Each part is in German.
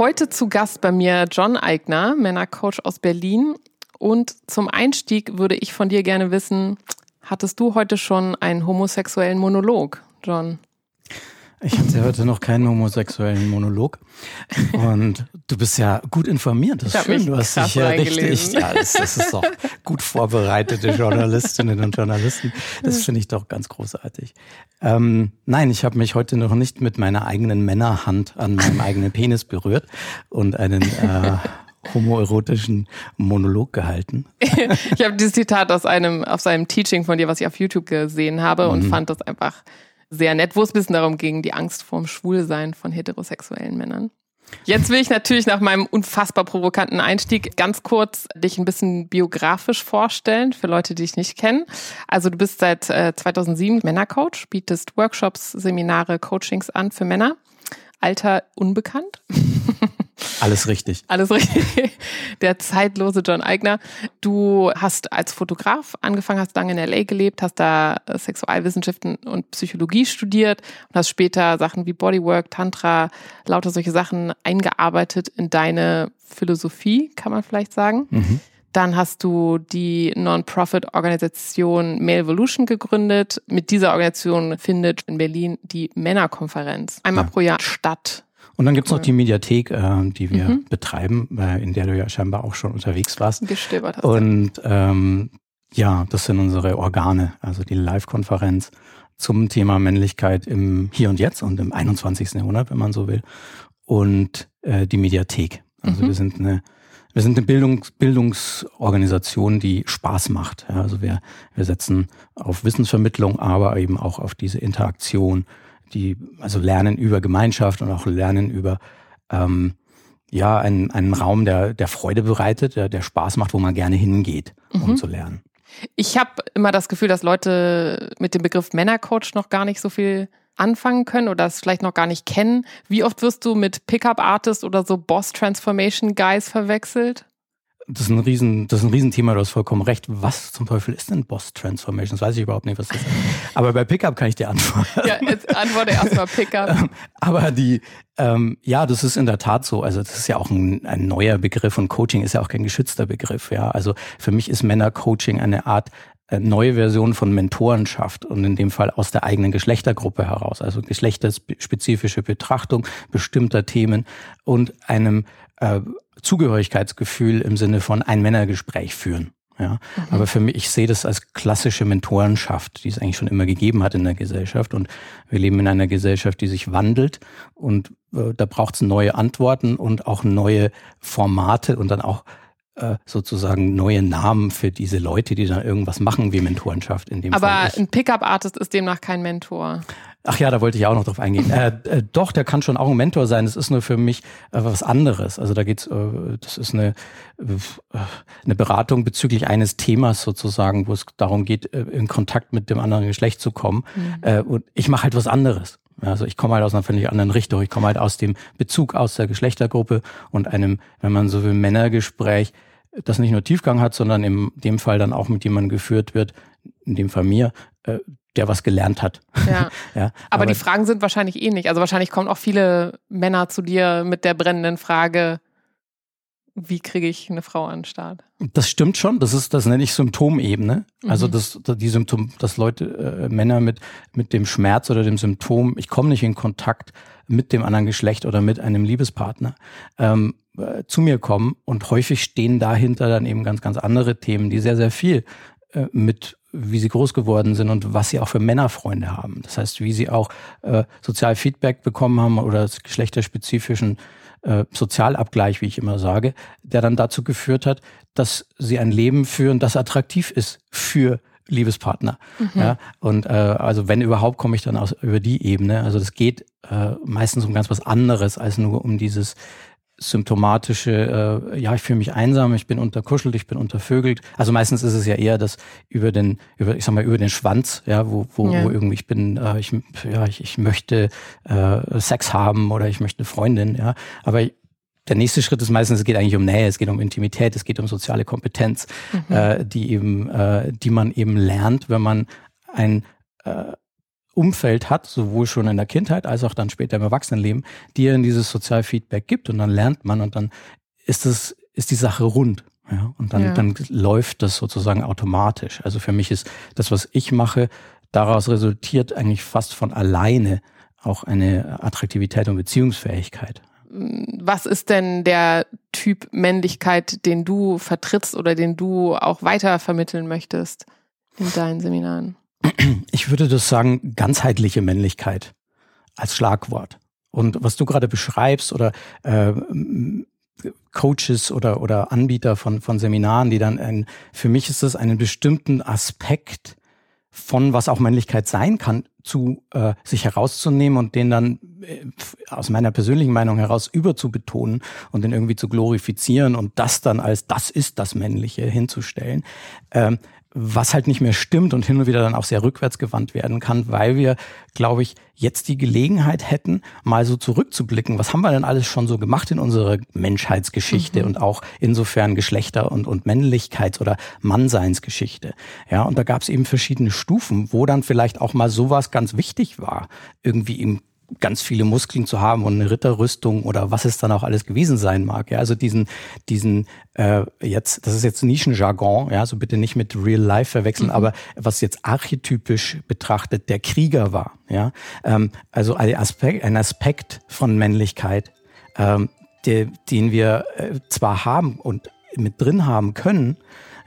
Heute zu Gast bei mir John Eigner, Männercoach aus Berlin. Und zum Einstieg würde ich von dir gerne wissen, hattest du heute schon einen homosexuellen Monolog, John? Ich hatte heute noch keinen homosexuellen Monolog. Und du bist ja gut informiert. Das ist schön. Du hast dich ja richtig. Ja, das, das ist doch gut vorbereitete Journalistinnen und Journalisten. Das finde ich doch ganz großartig. Ähm, nein, ich habe mich heute noch nicht mit meiner eigenen Männerhand an meinem eigenen Penis berührt und einen äh, homoerotischen Monolog gehalten. ich habe dieses Zitat aus einem, aus einem Teaching von dir, was ich auf YouTube gesehen habe und mhm. fand das einfach sehr nett, wo es ein bisschen darum ging, die Angst vorm Schwulsein von heterosexuellen Männern. Jetzt will ich natürlich nach meinem unfassbar provokanten Einstieg ganz kurz dich ein bisschen biografisch vorstellen für Leute, die dich nicht kennen. Also du bist seit äh, 2007 Männercoach, bietest Workshops, Seminare, Coachings an für Männer. Alter unbekannt. Alles richtig. Alles richtig. Der zeitlose John Eigner. Du hast als Fotograf angefangen, hast lange in LA gelebt, hast da Sexualwissenschaften und Psychologie studiert und hast später Sachen wie Bodywork, Tantra, lauter solche Sachen eingearbeitet in deine Philosophie, kann man vielleicht sagen. Mhm. Dann hast du die Non-Profit-Organisation Male Evolution gegründet. Mit dieser Organisation findet in Berlin die Männerkonferenz einmal ja. pro Jahr statt. Und dann gibt's cool. noch die Mediathek, äh, die wir mhm. betreiben, äh, in der du ja scheinbar auch schon unterwegs warst. Gestöbert hast. Und ähm, ja, das sind unsere Organe, also die Live-Konferenz zum Thema Männlichkeit im Hier und Jetzt und im 21. Jahrhundert, wenn man so will. Und äh, die Mediathek. Also mhm. wir sind eine wir sind eine Bildungs Bildungsorganisation, die Spaß macht. Ja, also wir, wir setzen auf Wissensvermittlung, aber eben auch auf diese Interaktion, die also lernen über Gemeinschaft und auch lernen über ähm, ja einen, einen Raum, der, der Freude bereitet, der, der Spaß macht, wo man gerne hingeht, um mhm. zu lernen. Ich habe immer das Gefühl, dass Leute mit dem Begriff Männercoach noch gar nicht so viel anfangen können oder es vielleicht noch gar nicht kennen. Wie oft wirst du mit Pickup Artist oder so Boss Transformation Guys verwechselt? Das ist ein Riesen, das ist ein Riesenthema, du hast vollkommen recht. Was zum Teufel ist denn Boss Transformation? Das weiß ich überhaupt nicht, was das ist. Aber bei Pickup kann ich dir antworten. Ja, jetzt antworte erstmal Pickup. Aber die, ähm, ja, das ist in der Tat so. Also das ist ja auch ein, ein neuer Begriff und Coaching ist ja auch kein geschützter Begriff. Ja, also für mich ist Männercoaching eine Art neue Version von Mentorenschaft und in dem Fall aus der eigenen Geschlechtergruppe heraus, also geschlechterspezifische Betrachtung bestimmter Themen und einem äh, Zugehörigkeitsgefühl im Sinne von ein Männergespräch führen. Ja, mhm. aber für mich, ich sehe das als klassische Mentorenschaft, die es eigentlich schon immer gegeben hat in der Gesellschaft. Und wir leben in einer Gesellschaft, die sich wandelt und äh, da braucht es neue Antworten und auch neue Formate und dann auch äh, sozusagen neue Namen für diese Leute, die dann irgendwas machen wie Mentorenschaft in dem Aber Fall. Aber ein Pickup-Artist ist demnach kein Mentor. Ach ja, da wollte ich auch noch drauf eingehen. äh, äh, doch, der kann schon auch ein Mentor sein. Das ist nur für mich äh, was anderes. Also da geht's, äh, das ist eine, äh, eine Beratung bezüglich eines Themas sozusagen, wo es darum geht, äh, in Kontakt mit dem anderen Geschlecht zu kommen. Mhm. Äh, und ich mache halt was anderes. Also ich komme halt aus einer völlig anderen Richtung. Ich komme halt aus dem Bezug aus der Geschlechtergruppe und einem, wenn man so will, Männergespräch, das nicht nur Tiefgang hat, sondern in dem Fall dann auch mit jemandem geführt wird, in dem Fall mir, äh, der was gelernt hat. Ja. ja aber, aber, die Fragen sind wahrscheinlich ähnlich. Also wahrscheinlich kommen auch viele Männer zu dir mit der brennenden Frage, wie kriege ich eine Frau an den Start? Das stimmt schon. Das ist, das nenne ich Symptomebene. Also mhm. das, die Symptom, dass Leute, äh, Männer mit mit dem Schmerz oder dem Symptom, ich komme nicht in Kontakt mit dem anderen Geschlecht oder mit einem Liebespartner, ähm, äh, zu mir kommen und häufig stehen dahinter dann eben ganz ganz andere Themen, die sehr sehr viel äh, mit wie sie groß geworden sind und was sie auch für Männerfreunde haben. Das heißt, wie sie auch äh, sozial Feedback bekommen haben oder geschlechterspezifischen äh, Sozialabgleich, wie ich immer sage, der dann dazu geführt hat, dass sie ein Leben führen, das attraktiv ist für Liebespartner. Mhm. Ja, und äh, also wenn überhaupt, komme ich dann aus über die Ebene. Also das geht äh, meistens um ganz was anderes als nur um dieses symptomatische, äh, ja, ich fühle mich einsam, ich bin unterkuschelt, ich bin untervögelt. Also meistens ist es ja eher das über den, über, ich sag mal, über den Schwanz, ja, wo, wo, ja. wo irgendwie ich bin, äh, ich, ja, ich, ich möchte äh, Sex haben oder ich möchte eine Freundin, ja. Aber der nächste Schritt ist meistens, es geht eigentlich um Nähe, es geht um Intimität, es geht um soziale Kompetenz, mhm. äh, die eben, äh, die man eben lernt, wenn man ein äh, Umfeld hat, sowohl schon in der Kindheit als auch dann später im Erwachsenenleben, die in dieses Sozialfeedback gibt und dann lernt man und dann ist es, ist die Sache rund. Ja, und dann, ja. dann läuft das sozusagen automatisch. Also für mich ist das, was ich mache, daraus resultiert eigentlich fast von alleine auch eine Attraktivität und Beziehungsfähigkeit. Was ist denn der Typ Männlichkeit, den du vertrittst oder den du auch weiter vermitteln möchtest in deinen Seminaren? Ich würde das sagen, ganzheitliche Männlichkeit als Schlagwort. Und was du gerade beschreibst oder äh, Coaches oder, oder Anbieter von, von Seminaren, die dann, ein, für mich ist das einen bestimmten Aspekt von was auch Männlichkeit sein kann, zu äh, sich herauszunehmen und den dann äh, aus meiner persönlichen Meinung heraus überzubetonen und den irgendwie zu glorifizieren und das dann als das ist das Männliche hinzustellen. Ähm, was halt nicht mehr stimmt und hin und wieder dann auch sehr rückwärtsgewandt werden kann, weil wir, glaube ich, jetzt die Gelegenheit hätten, mal so zurückzublicken. Was haben wir denn alles schon so gemacht in unserer Menschheitsgeschichte mhm. und auch insofern Geschlechter- und, und Männlichkeits- oder Mannseinsgeschichte? Ja, und da gab es eben verschiedene Stufen, wo dann vielleicht auch mal sowas ganz wichtig war, irgendwie im ganz viele Muskeln zu haben und eine Ritterrüstung oder was es dann auch alles gewesen sein mag. Ja, also diesen, diesen äh, jetzt, das ist jetzt Nischenjargon, ja, so bitte nicht mit Real Life verwechseln, mhm. aber was jetzt archetypisch betrachtet der Krieger war. Ja, ähm, also ein Aspekt, ein Aspekt von Männlichkeit, ähm, der, den wir äh, zwar haben und mit drin haben können,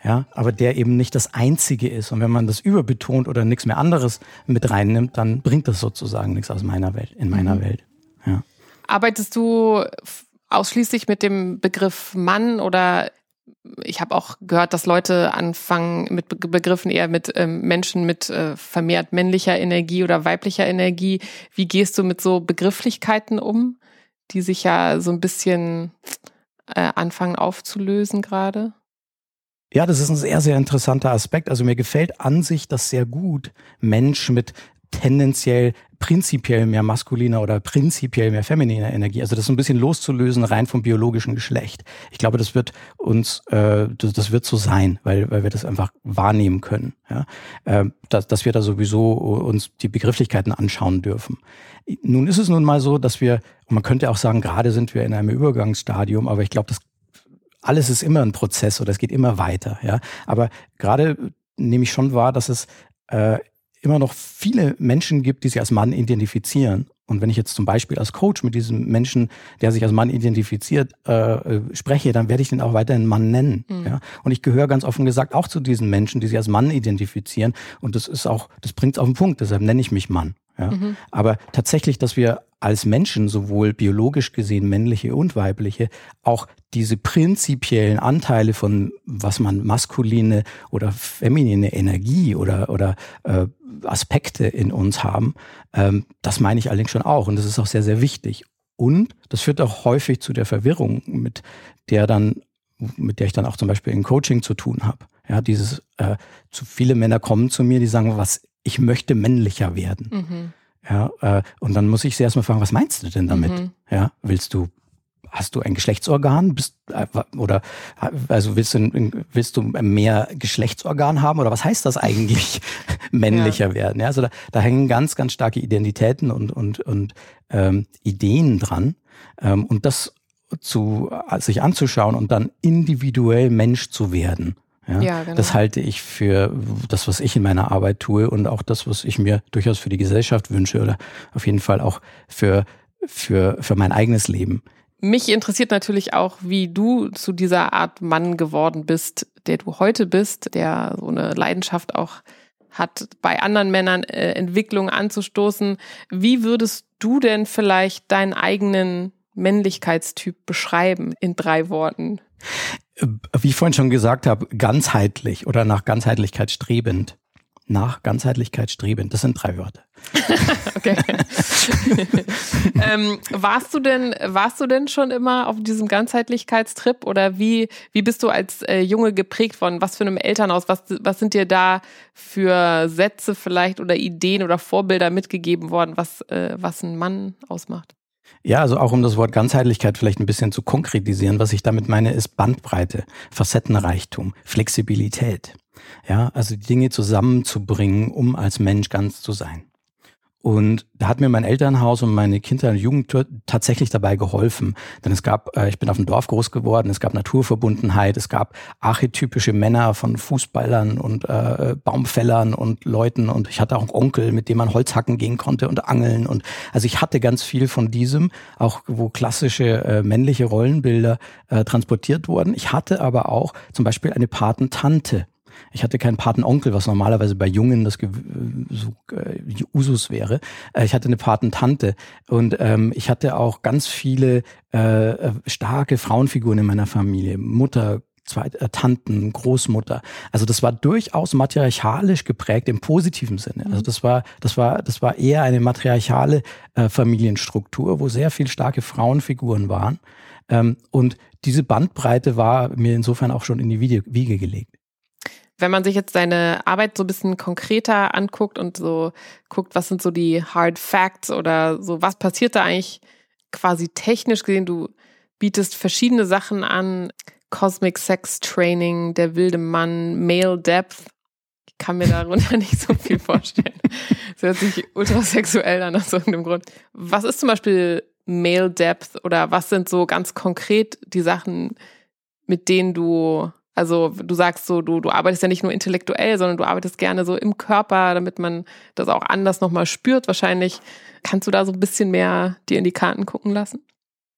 ja, aber der eben nicht das einzige ist. Und wenn man das überbetont oder nichts mehr anderes mit reinnimmt, dann bringt das sozusagen nichts aus meiner Welt, in meiner mhm. Welt. Ja. Arbeitest du ausschließlich mit dem Begriff Mann oder ich habe auch gehört, dass Leute anfangen mit Begriffen eher mit ähm, Menschen mit äh, vermehrt männlicher Energie oder weiblicher Energie. Wie gehst du mit so Begrifflichkeiten um, die sich ja so ein bisschen äh, anfangen aufzulösen gerade? Ja, das ist ein sehr, sehr interessanter Aspekt. Also mir gefällt an sich das sehr gut, Mensch mit tendenziell prinzipiell mehr maskuliner oder prinzipiell mehr femininer Energie. Also das so ein bisschen loszulösen rein vom biologischen Geschlecht. Ich glaube, das wird uns, äh, das, das wird so sein, weil, weil wir das einfach wahrnehmen können. Ja? Äh, dass, dass wir da sowieso uns die Begrifflichkeiten anschauen dürfen. Nun ist es nun mal so, dass wir, man könnte auch sagen, gerade sind wir in einem Übergangsstadium, aber ich glaube, das alles ist immer ein Prozess oder es geht immer weiter. Ja, aber gerade nehme ich schon wahr, dass es äh, immer noch viele Menschen gibt, die sich als Mann identifizieren. Und wenn ich jetzt zum Beispiel als Coach mit diesem Menschen, der sich als Mann identifiziert, äh, äh spreche, dann werde ich den auch weiterhin Mann nennen. Mhm. Ja? Und ich gehöre ganz offen gesagt auch zu diesen Menschen, die sich als Mann identifizieren. Und das ist auch, das bringt es auf den Punkt. Deshalb nenne ich mich Mann. Ja? Mhm. Aber tatsächlich, dass wir als Menschen, sowohl biologisch gesehen männliche und weibliche, auch diese prinzipiellen Anteile von, was man maskuline oder feminine Energie oder, oder äh, Aspekte in uns haben, ähm, das meine ich allerdings schon auch. Und das ist auch sehr, sehr wichtig. Und das führt auch häufig zu der Verwirrung, mit der dann, mit der ich dann auch zum Beispiel in Coaching zu tun habe. Ja, dieses, äh, zu viele Männer kommen zu mir, die sagen, was ich möchte männlicher werden. Mhm. Ja, äh, und dann muss ich sie erstmal fragen, was meinst du denn damit? Mhm. Ja, willst du, hast du ein Geschlechtsorgan? Bist, äh, oder also willst du, willst du mehr Geschlechtsorgan haben? Oder was heißt das eigentlich, männlicher ja. werden? Ja, also da, da hängen ganz, ganz starke Identitäten und, und, und ähm, Ideen dran. Ähm, und das zu, sich anzuschauen und dann individuell Mensch zu werden. Ja, ja genau. Das halte ich für das, was ich in meiner Arbeit tue und auch das, was ich mir durchaus für die Gesellschaft wünsche oder auf jeden Fall auch für, für, für mein eigenes Leben. Mich interessiert natürlich auch, wie du zu dieser Art Mann geworden bist, der du heute bist, der so eine Leidenschaft auch hat, bei anderen Männern äh, Entwicklungen anzustoßen. Wie würdest du denn vielleicht deinen eigenen Männlichkeitstyp beschreiben in drei Worten? wie ich vorhin schon gesagt habe, ganzheitlich oder nach Ganzheitlichkeit strebend. Nach Ganzheitlichkeit strebend. Das sind drei Wörter. okay. ähm, warst du denn, warst du denn schon immer auf diesem Ganzheitlichkeitstrip oder wie, wie bist du als äh, Junge geprägt worden? Was für einem Elternhaus? Was, was sind dir da für Sätze vielleicht oder Ideen oder Vorbilder mitgegeben worden, was, äh, was ein Mann ausmacht? Ja, also auch um das Wort Ganzheitlichkeit vielleicht ein bisschen zu konkretisieren, was ich damit meine, ist Bandbreite, Facettenreichtum, Flexibilität. Ja, also die Dinge zusammenzubringen, um als Mensch ganz zu sein. Und da hat mir mein Elternhaus und meine Kindheit und Jugend tatsächlich dabei geholfen. Denn es gab, äh, ich bin auf dem Dorf groß geworden, es gab Naturverbundenheit, es gab archetypische Männer von Fußballern und äh, Baumfällern und Leuten und ich hatte auch einen Onkel, mit dem man Holzhacken gehen konnte und angeln. Und also ich hatte ganz viel von diesem, auch wo klassische äh, männliche Rollenbilder äh, transportiert wurden. Ich hatte aber auch zum Beispiel eine Patentante ich hatte keinen Patenonkel, was normalerweise bei Jungen das so äh, Usus wäre. Äh, ich hatte eine Patentante und ähm, ich hatte auch ganz viele äh, äh starke Frauenfiguren in meiner Familie. Mutter, zwei äh, Tanten, Großmutter. Also das war durchaus matriarchalisch geprägt im positiven Sinne. Also mhm. das war, das war, das war eher eine matriarchale äh, Familienstruktur, wo sehr viel starke Frauenfiguren waren. Ähm, und diese Bandbreite war mir insofern auch schon in die Wiege gelegt wenn man sich jetzt deine Arbeit so ein bisschen konkreter anguckt und so guckt, was sind so die Hard Facts oder so, was passiert da eigentlich quasi technisch gesehen? Du bietest verschiedene Sachen an. Cosmic Sex Training, der wilde Mann, Male Depth. Ich kann mir darunter nicht so viel vorstellen. Das hört sich ultrasexuell an aus irgendeinem Grund. Was ist zum Beispiel Male Depth oder was sind so ganz konkret die Sachen, mit denen du also du sagst so, du, du arbeitest ja nicht nur intellektuell, sondern du arbeitest gerne so im Körper, damit man das auch anders nochmal spürt. Wahrscheinlich kannst du da so ein bisschen mehr dir in die Karten gucken lassen?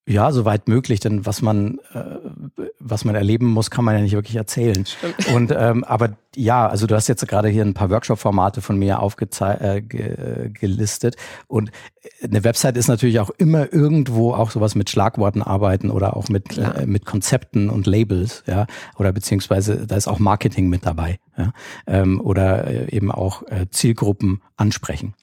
Ja, soweit möglich, denn was man, äh, was man erleben muss, kann man ja nicht wirklich erzählen. Stimmt. Und ähm, aber ja, also du hast jetzt gerade hier ein paar Workshop-Formate von mir aufgelistet. Äh, und eine Website ist natürlich auch immer irgendwo auch sowas mit Schlagworten arbeiten oder auch mit, äh, mit Konzepten und Labels, ja, oder beziehungsweise da ist auch Marketing mit dabei, ja, ähm, oder äh, eben auch äh, Zielgruppen ansprechen.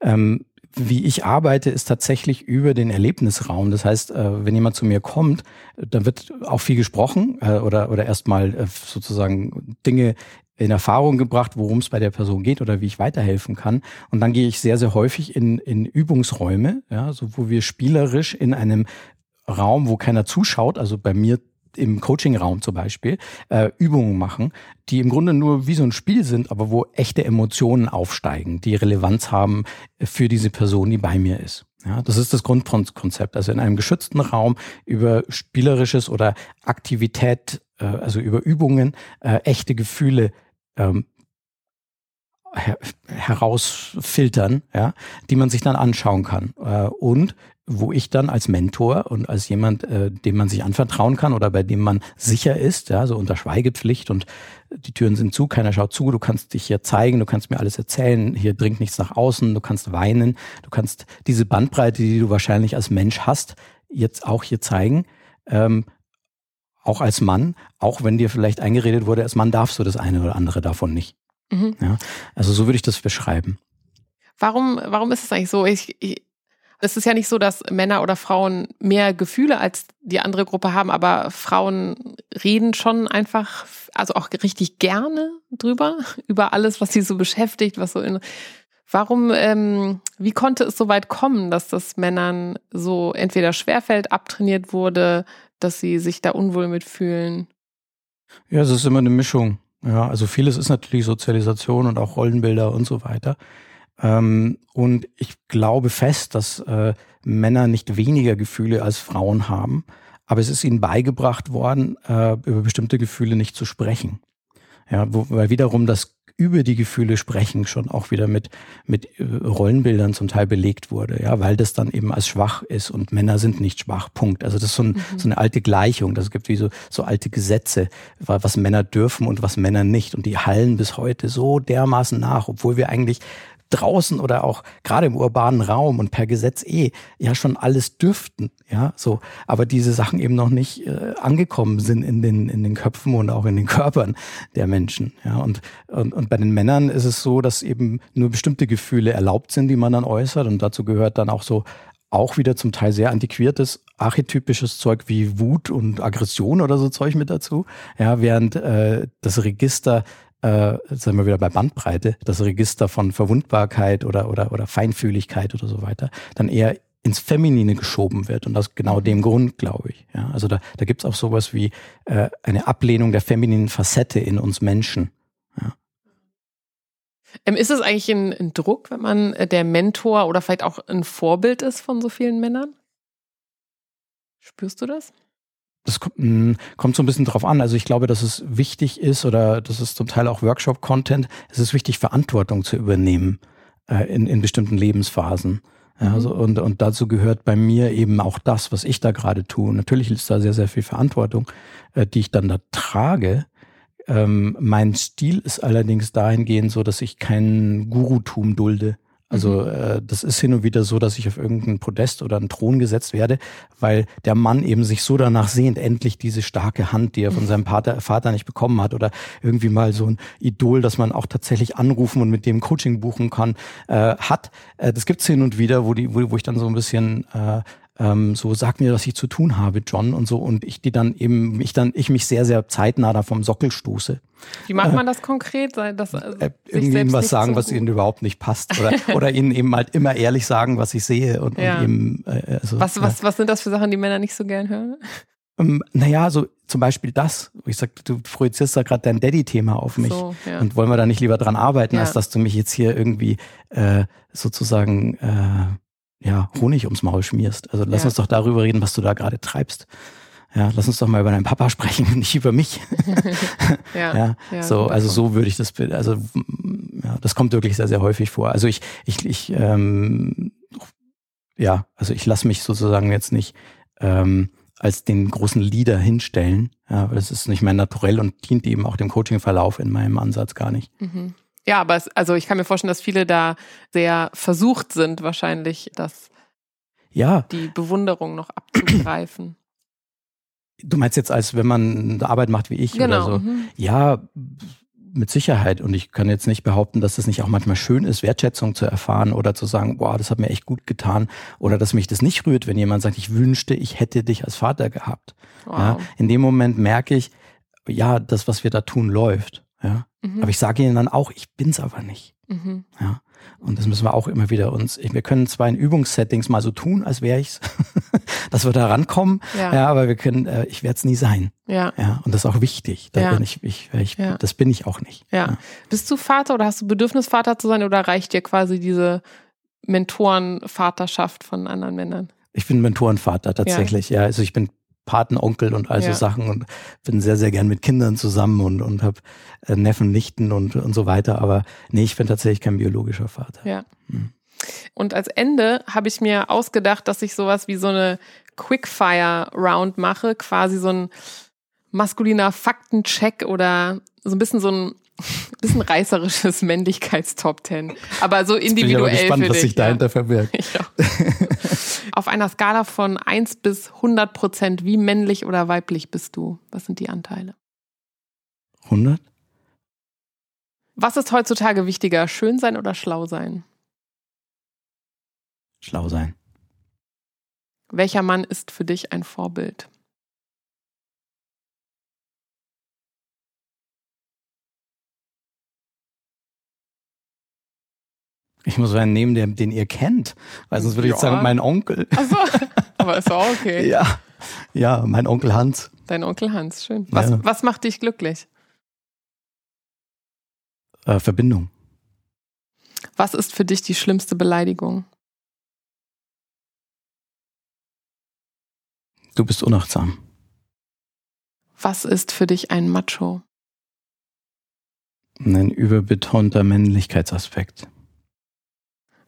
Ähm, wie ich arbeite, ist tatsächlich über den Erlebnisraum. Das heißt, äh, wenn jemand zu mir kommt, dann wird auch viel gesprochen äh, oder, oder erstmal äh, sozusagen Dinge in Erfahrung gebracht, worum es bei der Person geht oder wie ich weiterhelfen kann. Und dann gehe ich sehr, sehr häufig in, in Übungsräume, ja, so wo wir spielerisch in einem Raum, wo keiner zuschaut, also bei mir im Coaching-Raum zum Beispiel äh, Übungen machen, die im Grunde nur wie so ein Spiel sind, aber wo echte Emotionen aufsteigen, die Relevanz haben für diese Person, die bei mir ist. Ja, das ist das Grundkonzept. Also in einem geschützten Raum über spielerisches oder Aktivität, äh, also über Übungen, äh, echte Gefühle ähm, her herausfiltern, ja, die man sich dann anschauen kann. Äh, und wo ich dann als Mentor und als jemand, äh, dem man sich anvertrauen kann oder bei dem man sicher ist, ja, so unter Schweigepflicht und die Türen sind zu, keiner schaut zu, du kannst dich hier zeigen, du kannst mir alles erzählen, hier dringt nichts nach außen, du kannst weinen, du kannst diese Bandbreite, die du wahrscheinlich als Mensch hast, jetzt auch hier zeigen. Ähm, auch als Mann, auch wenn dir vielleicht eingeredet wurde, als Mann darfst du das eine oder andere davon nicht. Mhm. Ja, also so würde ich das beschreiben. Warum, warum ist es eigentlich so? Ich, ich, es ist ja nicht so, dass Männer oder Frauen mehr Gefühle als die andere Gruppe haben, aber Frauen reden schon einfach, also auch richtig gerne drüber, über alles, was sie so beschäftigt, was so in. Warum, ähm, wie konnte es so weit kommen, dass das Männern so entweder schwerfällt, abtrainiert wurde, dass sie sich da unwohl mitfühlen? Ja, es ist immer eine Mischung. Ja, also vieles ist natürlich Sozialisation und auch Rollenbilder und so weiter. Ähm, und ich glaube fest, dass äh, Männer nicht weniger Gefühle als Frauen haben, aber es ist ihnen beigebracht worden, äh, über bestimmte Gefühle nicht zu sprechen. Ja, wo, weil wiederum das über die Gefühle sprechen schon auch wieder mit, mit äh, Rollenbildern zum Teil belegt wurde, ja, weil das dann eben als schwach ist und Männer sind nicht schwach, Punkt. Also das ist so, ein, mhm. so eine alte Gleichung, das gibt wie so, so alte Gesetze, was Männer dürfen und was Männer nicht und die hallen bis heute so dermaßen nach, obwohl wir eigentlich draußen oder auch gerade im urbanen Raum und per Gesetz eh ja schon alles dürften, ja, so, aber diese Sachen eben noch nicht äh, angekommen sind in den in den Köpfen und auch in den Körpern der Menschen, ja, und, und und bei den Männern ist es so, dass eben nur bestimmte Gefühle erlaubt sind, die man dann äußert. Und dazu gehört dann auch so auch wieder zum Teil sehr antiquiertes, archetypisches Zeug wie Wut und Aggression oder so Zeug mit dazu. Ja, während äh, das Register äh, sind wir wieder bei Bandbreite, das Register von Verwundbarkeit oder, oder, oder Feinfühligkeit oder so weiter, dann eher ins Feminine geschoben wird und aus genau dem Grund, glaube ich. Ja, also da, da gibt es auch sowas wie äh, eine Ablehnung der femininen Facette in uns Menschen. Ja. Ähm, ist es eigentlich ein, ein, Druck, wenn man äh, der Mentor oder vielleicht auch ein Vorbild ist von so vielen Männern? Spürst du das? Das kommt, hm, kommt so ein bisschen drauf an. Also ich glaube, dass es wichtig ist oder das ist zum Teil auch Workshop-Content. Es ist wichtig, Verantwortung zu übernehmen äh, in, in bestimmten Lebensphasen. Ja, mhm. also, und, und dazu gehört bei mir eben auch das, was ich da gerade tue. Natürlich ist da sehr, sehr viel Verantwortung, äh, die ich dann da trage. Ähm, mein Stil ist allerdings dahingehend so, dass ich kein Gurutum dulde. Also mhm. äh, das ist hin und wieder so, dass ich auf irgendeinen Podest oder einen Thron gesetzt werde, weil der Mann eben sich so danach sehnt, endlich diese starke Hand, die er von mhm. seinem Vater, Vater nicht bekommen hat oder irgendwie mal so ein Idol, das man auch tatsächlich anrufen und mit dem Coaching buchen kann, äh, hat. Äh, das gibt's hin und wieder, wo, die, wo, wo ich dann so ein bisschen äh, ähm, so sag mir, was ich zu tun habe, John und so und ich die dann eben mich dann ich mich sehr sehr zeitnah da vom Sockel stoße. Wie macht man das konkret? Das, also äh, irgendwie ihnen was sagen, so was ihnen überhaupt nicht passt oder oder ihnen eben halt immer ehrlich sagen, was ich sehe und, ja. und eben äh, also, was was was sind das für Sachen, die Männer nicht so gern hören? Ähm, naja, so zum Beispiel das, ich sag, du projizierst da gerade dein Daddy-Thema auf mich. So, ja. Und wollen wir da nicht lieber dran arbeiten, ja. als dass du mich jetzt hier irgendwie äh, sozusagen äh, ja, Honig ums Maul schmierst. Also lass ja. uns doch darüber reden, was du da gerade treibst. Ja, lass uns doch mal über deinen Papa sprechen, nicht über mich. ja, ja, ja, so, also so würde ich das, also ja, das kommt wirklich sehr, sehr häufig vor. Also ich, ich, ich, ähm, ja, also ich lasse mich sozusagen jetzt nicht ähm, als den großen Leader hinstellen. Ja, weil das ist nicht mehr naturell und dient eben auch dem Coaching-Verlauf in meinem Ansatz gar nicht. Mhm. Ja, aber es, also ich kann mir vorstellen, dass viele da sehr versucht sind, wahrscheinlich das ja. die Bewunderung noch abzugreifen. Du meinst jetzt, als wenn man eine Arbeit macht wie ich genau. oder so? Mhm. Ja, mit Sicherheit. Und ich kann jetzt nicht behaupten, dass es nicht auch manchmal schön ist, Wertschätzung zu erfahren oder zu sagen, boah, das hat mir echt gut getan. Oder dass mich das nicht rührt, wenn jemand sagt, ich wünschte, ich hätte dich als Vater gehabt. Wow. Ja, in dem Moment merke ich, ja, das, was wir da tun, läuft. Ja. Mhm. Aber ich sage ihnen dann auch, ich bin's aber nicht. Mhm. Ja. Und das müssen wir auch immer wieder uns, wir können zwar in Übungssettings mal so tun, als wäre ich's, dass wir da rankommen, ja. ja, aber wir können, äh, ich werde es nie sein. Ja. ja. Und das ist auch wichtig. Da ja. bin ich, ich, ich ja. das bin ich auch nicht. Ja. ja. Bist du Vater oder hast du Bedürfnis, Vater zu sein oder reicht dir quasi diese Mentorenvaterschaft von anderen Männern? Ich bin Mentorenvater tatsächlich, ja. Also ich bin Patenonkel und all so ja. Sachen und bin sehr, sehr gern mit Kindern zusammen und, und habe äh, Neffen, Nichten und, und so weiter. Aber nee, ich bin tatsächlich kein biologischer Vater. Ja. Hm. Und als Ende habe ich mir ausgedacht, dass ich sowas wie so eine Quickfire-Round mache, quasi so ein maskuliner Faktencheck oder so ein bisschen so ein bisschen reißerisches Männlichkeits-Top Ten. Aber so individuell. Ich bin aber gespannt, was sich dahinter ja. verbirgt. Ja. Auf einer Skala von 1 bis 100 Prozent, wie männlich oder weiblich bist du? Was sind die Anteile? 100? Was ist heutzutage wichtiger, schön sein oder schlau sein? Schlau sein. Welcher Mann ist für dich ein Vorbild? Ich muss einen nehmen, den, den ihr kennt, weil sonst würde ich ja. jetzt sagen, mein Onkel. Ach so, aber ist auch okay. ja, ja, mein Onkel Hans. Dein Onkel Hans, schön. Was, ja. was macht dich glücklich? Äh, Verbindung. Was ist für dich die schlimmste Beleidigung? Du bist unachtsam. Was ist für dich ein Macho? Ein überbetonter Männlichkeitsaspekt.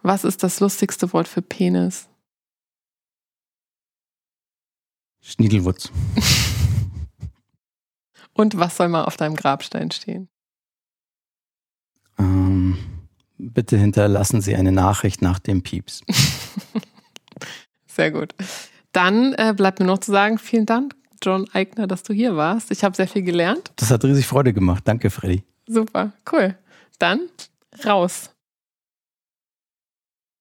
Was ist das lustigste Wort für Penis? Schniedelwutz. Und was soll mal auf deinem Grabstein stehen? Ähm, bitte hinterlassen Sie eine Nachricht nach dem Pieps. sehr gut. Dann äh, bleibt mir noch zu sagen, vielen Dank, John Eigner, dass du hier warst. Ich habe sehr viel gelernt. Das hat riesig Freude gemacht. Danke, Freddy. Super, cool. Dann raus.